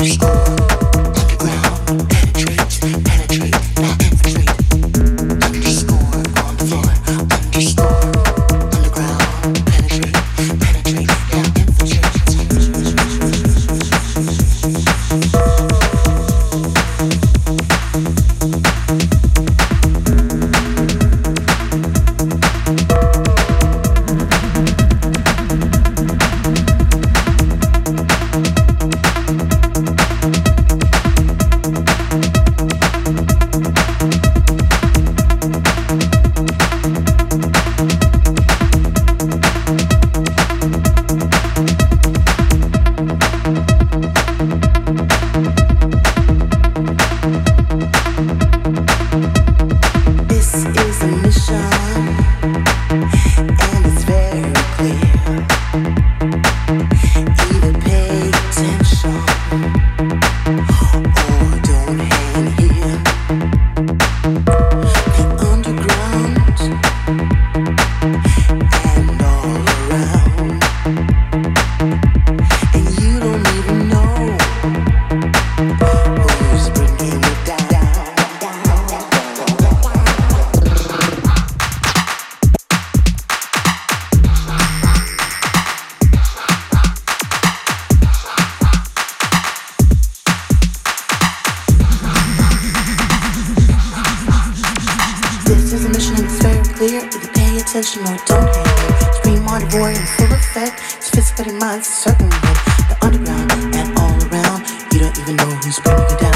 free. anticipating minds circling the underground and all around. You don't even know who's bringing you down.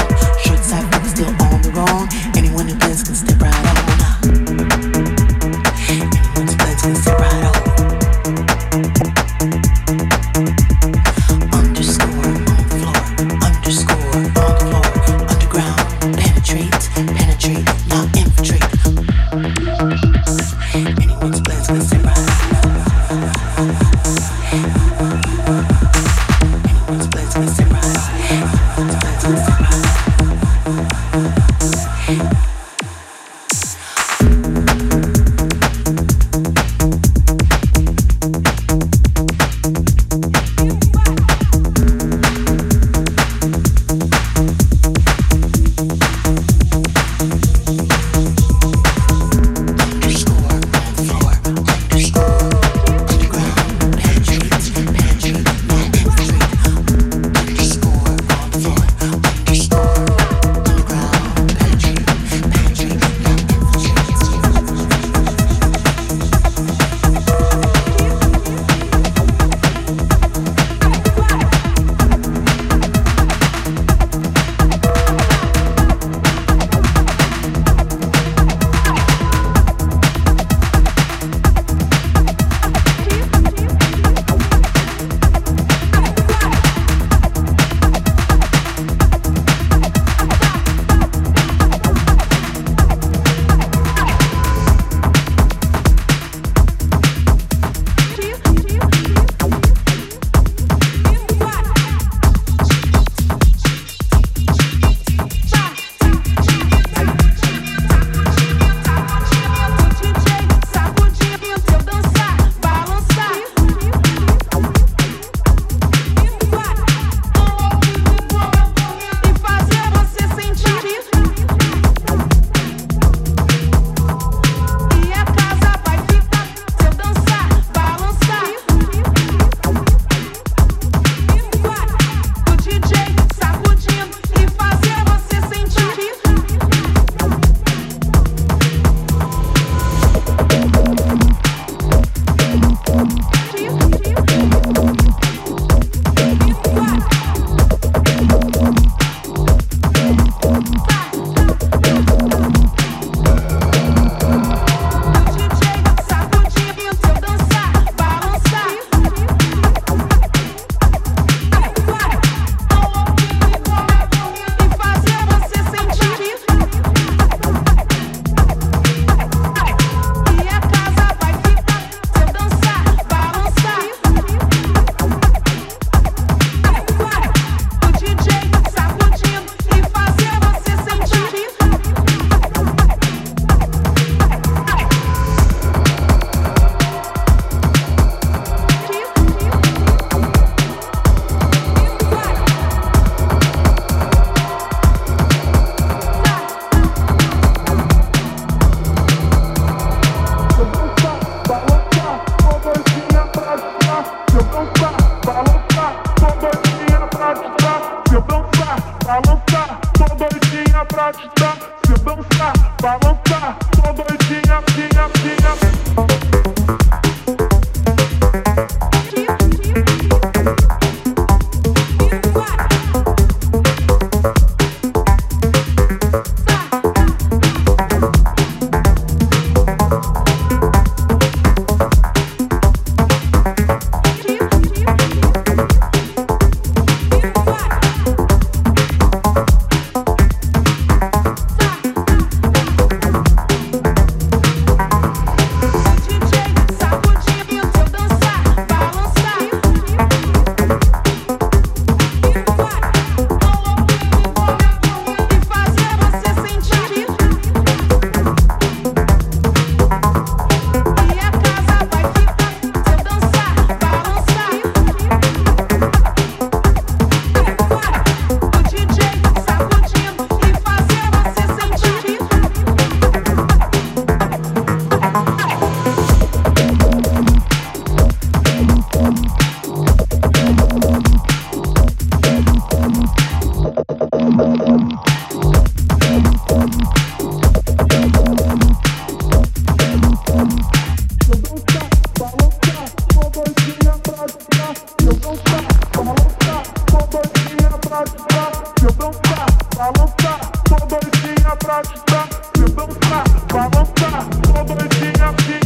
se dançar, balançar, tô doidinha pra te dar, se dançar, balançar, tô doidinha pra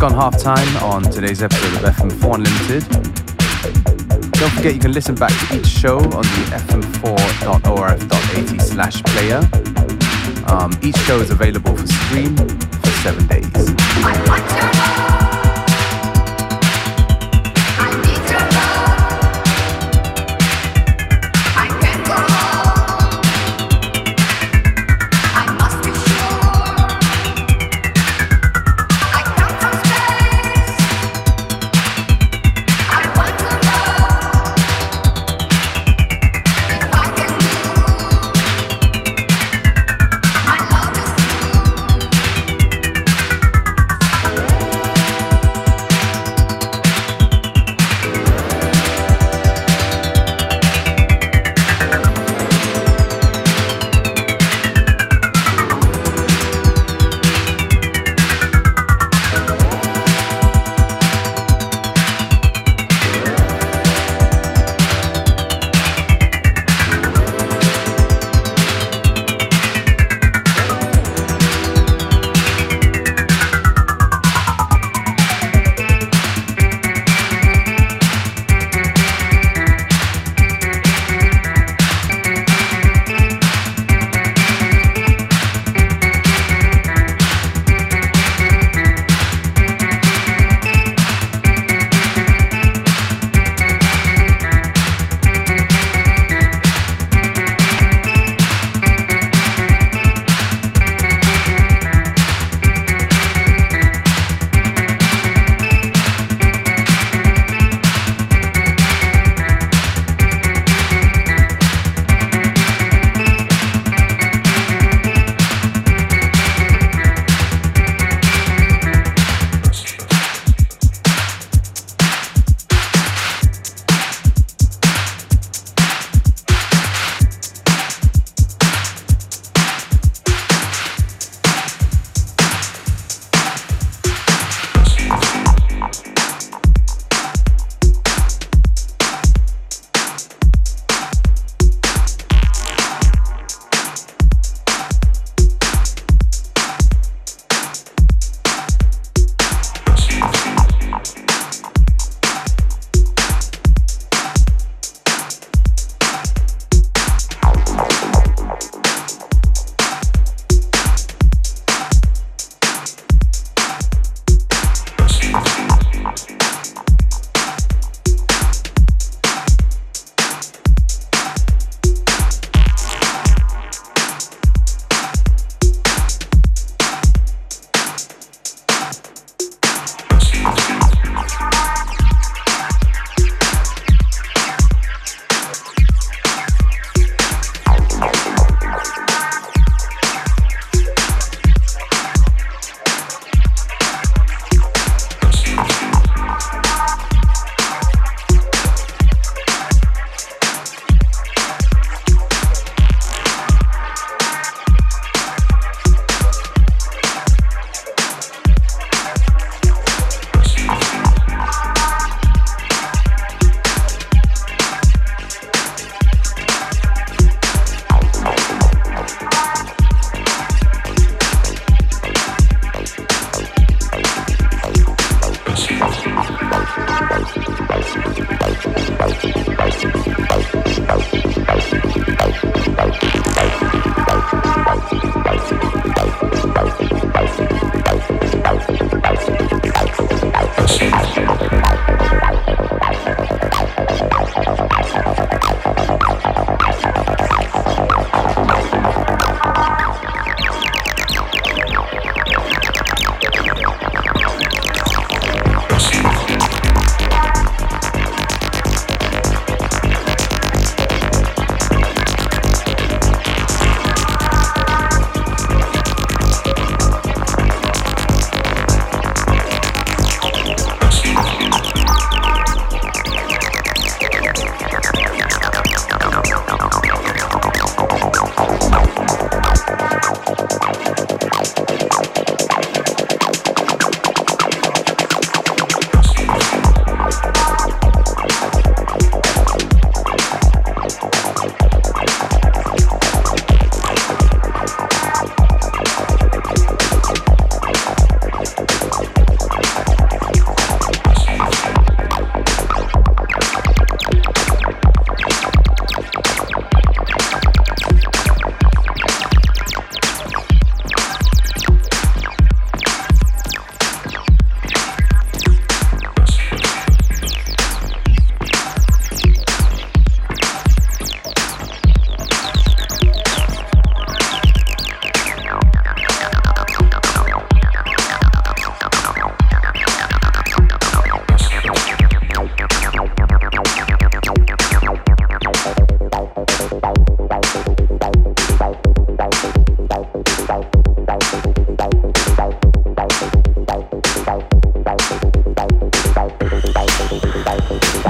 gone half time on today's episode of FM4 Unlimited. Don't forget you can listen back to each show on the fm4.orf.at slash player. Um, each show is available for stream for seven days. Bye.